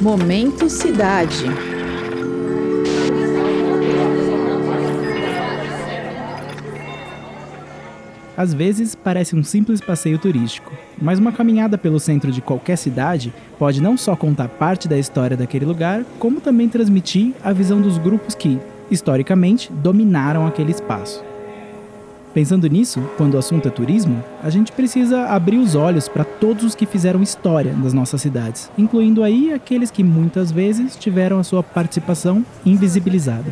Momento Cidade. Às vezes parece um simples passeio turístico, mas uma caminhada pelo centro de qualquer cidade pode não só contar parte da história daquele lugar, como também transmitir a visão dos grupos que, historicamente, dominaram aquele espaço. Pensando nisso, quando o assunto é turismo, a gente precisa abrir os olhos para todos os que fizeram história das nossas cidades, incluindo aí aqueles que muitas vezes tiveram a sua participação invisibilizada.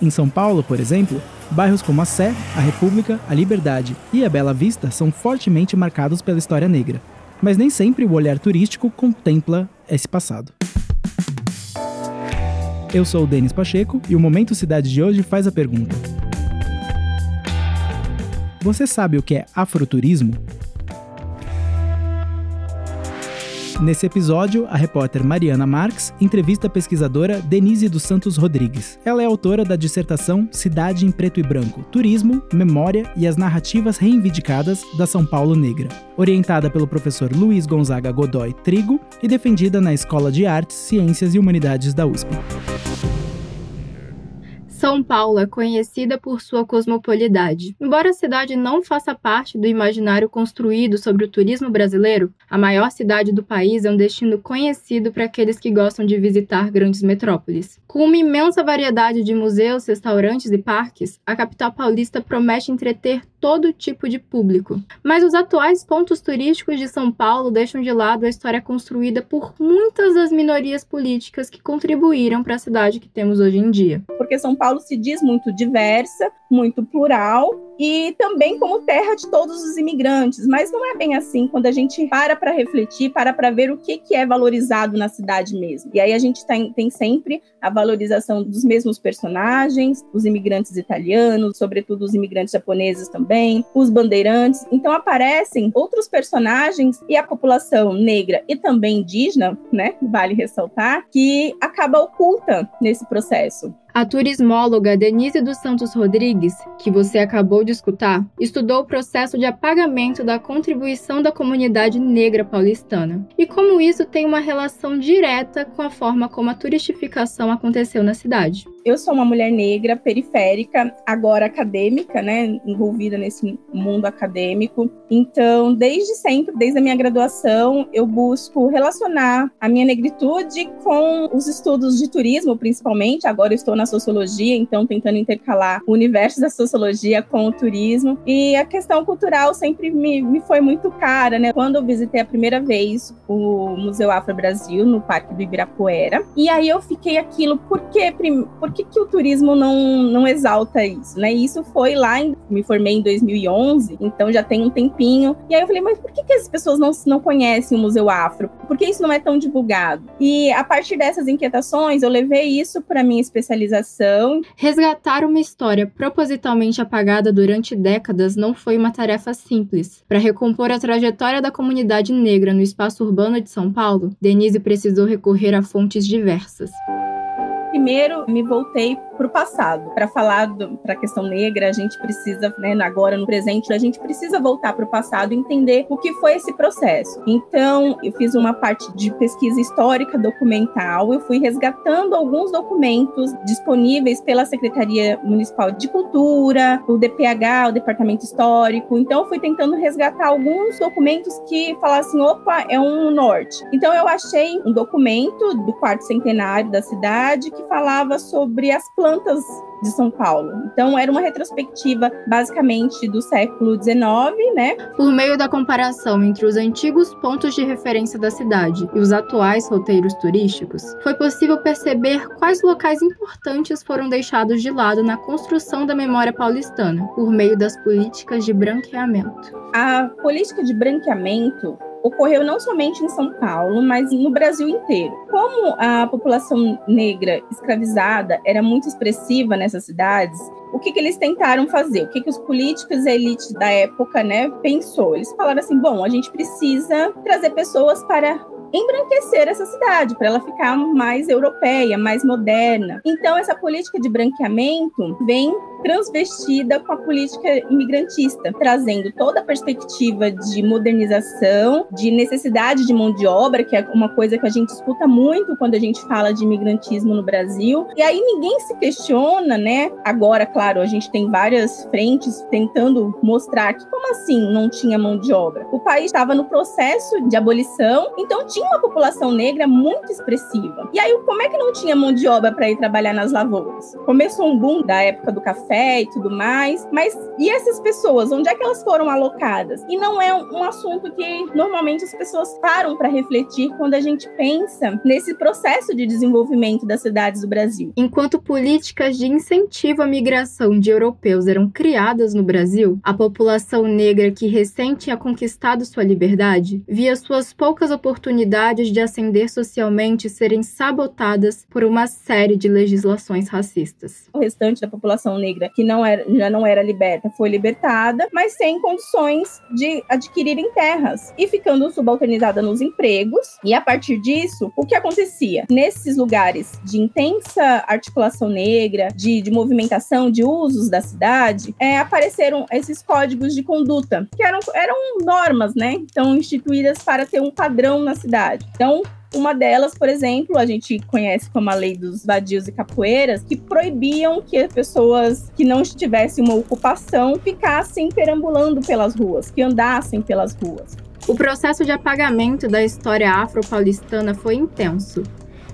Em São Paulo, por exemplo, bairros como a Sé, a República, a Liberdade e a Bela Vista são fortemente marcados pela história negra, mas nem sempre o olhar turístico contempla esse passado. Eu sou o Denis Pacheco e o Momento Cidade de hoje faz a pergunta: Você sabe o que é afroturismo? Nesse episódio, a repórter Mariana Marques entrevista a pesquisadora Denise dos Santos Rodrigues. Ela é autora da dissertação Cidade em Preto e Branco: Turismo, Memória e as Narrativas Reivindicadas da São Paulo Negra, orientada pelo professor Luiz Gonzaga Godoy Trigo e defendida na Escola de Artes, Ciências e Humanidades da USP. São Paulo é conhecida por sua cosmopolidade. Embora a cidade não faça parte do imaginário construído sobre o turismo brasileiro, a maior cidade do país é um destino conhecido para aqueles que gostam de visitar grandes metrópoles. Com uma imensa variedade de museus, restaurantes e parques, a capital paulista promete entreter todo tipo de público. Mas os atuais pontos turísticos de São Paulo deixam de lado a história construída por muitas das minorias políticas que contribuíram para a cidade que temos hoje em dia. Porque São Paulo se diz muito diversa, muito plural e também como terra de todos os imigrantes, mas não é bem assim quando a gente para para refletir, para para ver o que, que é valorizado na cidade mesmo. E aí a gente tem, tem sempre a valorização dos mesmos personagens, os imigrantes italianos, sobretudo os imigrantes japoneses também, os bandeirantes. Então aparecem outros personagens e a população negra e também indígena, né, vale ressaltar, que acaba oculta nesse processo. A turismóloga Denise dos Santos Rodrigues, que você acabou de escutar, estudou o processo de apagamento da contribuição da comunidade negra paulistana e como isso tem uma relação direta com a forma como a turistificação aconteceu na cidade. Eu sou uma mulher negra, periférica, agora acadêmica, né, envolvida nesse mundo acadêmico. Então, desde sempre, desde a minha graduação, eu busco relacionar a minha negritude com os estudos de turismo, principalmente. Agora eu estou na sociologia, então tentando intercalar o universo da sociologia com o turismo. E a questão cultural sempre me, me foi muito cara, né? Quando eu visitei a primeira vez o Museu Afro Brasil, no Parque do Ibirapuera, e aí eu fiquei aquilo, por quê? Por que, que o turismo não, não exalta isso, né? E isso foi lá, em, me formei em 2011, então já tem um tempinho. E aí eu falei, mas por que, que as pessoas não, não conhecem o Museu Afro? Por que isso não é tão divulgado? E a partir dessas inquietações, eu levei isso para minha especialização. Resgatar uma história propositalmente apagada durante décadas não foi uma tarefa simples. Para recompor a trajetória da comunidade negra no espaço urbano de São Paulo, Denise precisou recorrer a fontes diversas. Primeiro, me voltei para o passado. Para falar para a questão negra, a gente precisa, né, agora no presente, a gente precisa voltar para o passado e entender o que foi esse processo. Então, eu fiz uma parte de pesquisa histórica documental, eu fui resgatando alguns documentos disponíveis pela Secretaria Municipal de Cultura, o DPH, o Departamento Histórico. Então, eu fui tentando resgatar alguns documentos que falassem, opa, é um norte. Então, eu achei um documento do quarto centenário da cidade que falava sobre as plantas plantas de São Paulo. Então, era uma retrospectiva basicamente do século XIX, né? Por meio da comparação entre os antigos pontos de referência da cidade e os atuais roteiros turísticos, foi possível perceber quais locais importantes foram deixados de lado na construção da memória paulistana, por meio das políticas de branqueamento. A política de branqueamento ocorreu não somente em São Paulo, mas no Brasil inteiro. Como a população negra escravizada era muito expressiva nessas cidades, o que, que eles tentaram fazer? O que, que os políticos e a elite da época né, pensou? Eles falaram assim: bom, a gente precisa trazer pessoas para embranquecer essa cidade, para ela ficar mais europeia, mais moderna. Então, essa política de branqueamento vem transvestida com a política imigrantista, trazendo toda a perspectiva de modernização, de necessidade de mão de obra, que é uma coisa que a gente escuta muito quando a gente fala de imigrantismo no Brasil. E aí ninguém se questiona, né? Agora, claro, a gente tem várias frentes tentando mostrar que como assim não tinha mão de obra? O país estava no processo de abolição, então tinha uma população negra muito expressiva. E aí como é que não tinha mão de obra para ir trabalhar nas lavouras? Começou um boom da época do café e tudo mais, mas e essas pessoas, onde é que elas foram alocadas? E não é um assunto que normalmente as pessoas param para refletir quando a gente pensa nesse processo de desenvolvimento das cidades do Brasil. Enquanto políticas de incentivo à migração de europeus eram criadas no Brasil, a população negra que recém tinha conquistado sua liberdade via suas poucas oportunidades de ascender socialmente serem sabotadas por uma série de legislações racistas. O restante da população negra que não era, já não era liberta foi libertada, mas sem condições de adquirirem terras e ficando subalternizada nos empregos. E a partir disso, o que acontecia? Nesses lugares de intensa articulação negra, de, de movimentação, de usos da cidade, é, apareceram esses códigos de conduta, que eram, eram normas, né? Então, instituídas para ter um padrão na cidade. Então, uma delas, por exemplo, a gente conhece como a lei dos vadios e capoeiras, que proibiam que pessoas que não tivessem uma ocupação ficassem perambulando pelas ruas, que andassem pelas ruas. O processo de apagamento da história afro-paulistana foi intenso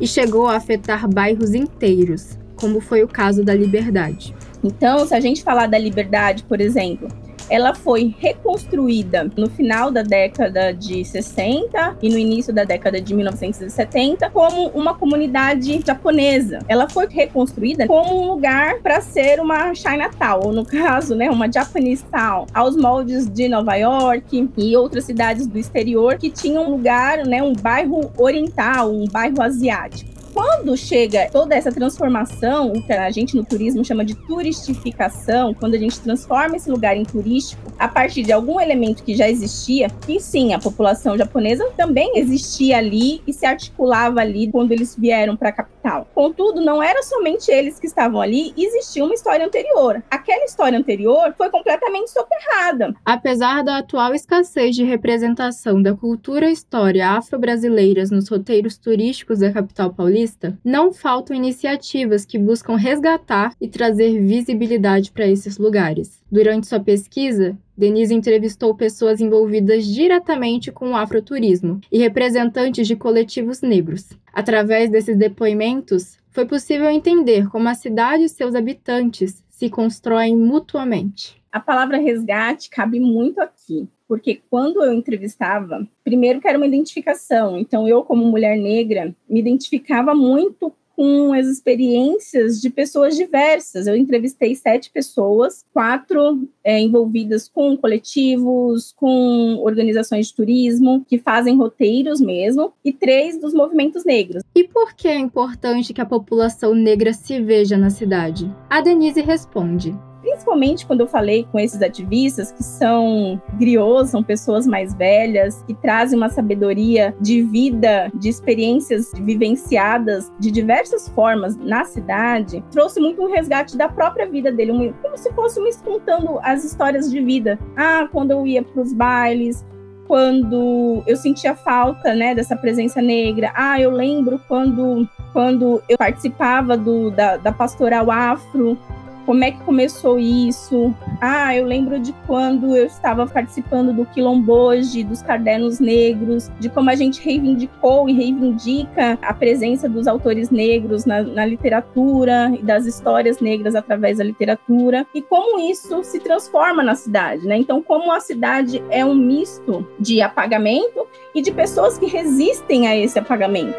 e chegou a afetar bairros inteiros, como foi o caso da Liberdade. Então, se a gente falar da Liberdade, por exemplo, ela foi reconstruída no final da década de 60 e no início da década de 1970 como uma comunidade japonesa. Ela foi reconstruída como um lugar para ser uma Chinatown, ou no caso, né, uma Japanese Town, aos moldes de Nova York e outras cidades do exterior que tinham um lugar, né, um bairro oriental, um bairro asiático quando chega toda essa transformação, o que a gente no turismo chama de turistificação, quando a gente transforma esse lugar em turístico a partir de algum elemento que já existia, que sim, a população japonesa também existia ali e se articulava ali quando eles vieram para a capital. Contudo, não era somente eles que estavam ali, existia uma história anterior. Aquela história anterior foi completamente soterrada. Apesar da atual escassez de representação da cultura e história afro-brasileiras nos roteiros turísticos da capital paulista, não faltam iniciativas que buscam resgatar e trazer visibilidade para esses lugares. Durante sua pesquisa, Denise entrevistou pessoas envolvidas diretamente com o afroturismo e representantes de coletivos negros. Através desses depoimentos, foi possível entender como a cidade e seus habitantes se constroem mutuamente. A palavra resgate cabe muito aqui, porque quando eu entrevistava, primeiro que era uma identificação, então eu, como mulher negra, me identificava muito com as experiências de pessoas diversas. Eu entrevistei sete pessoas, quatro é, envolvidas com coletivos, com organizações de turismo, que fazem roteiros mesmo, e três dos movimentos negros. E por que é importante que a população negra se veja na cidade? A Denise responde principalmente quando eu falei com esses ativistas que são griots, são pessoas mais velhas, que trazem uma sabedoria de vida, de experiências vivenciadas de diversas formas na cidade, trouxe muito um resgate da própria vida dele, como se fosse me contando as histórias de vida. Ah, quando eu ia para os bailes, quando eu sentia falta, né, dessa presença negra. Ah, eu lembro quando, quando eu participava do, da, da pastoral afro, como é que começou isso? Ah, eu lembro de quando eu estava participando do Quilomboje, dos Cadernos Negros, de como a gente reivindicou e reivindica a presença dos autores negros na, na literatura e das histórias negras através da literatura, e como isso se transforma na cidade, né? Então, como a cidade é um misto de apagamento e de pessoas que resistem a esse apagamento.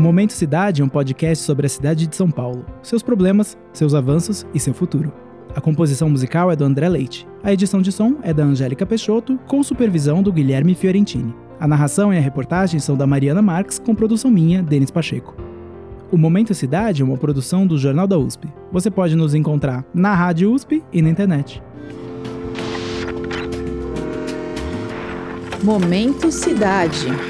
O Momento Cidade é um podcast sobre a cidade de São Paulo, seus problemas, seus avanços e seu futuro. A composição musical é do André Leite. A edição de som é da Angélica Peixoto, com supervisão do Guilherme Fiorentini. A narração e a reportagem são da Mariana Marques, com produção minha, Denis Pacheco. O Momento Cidade é uma produção do Jornal da USP. Você pode nos encontrar na Rádio USP e na internet. Momento Cidade.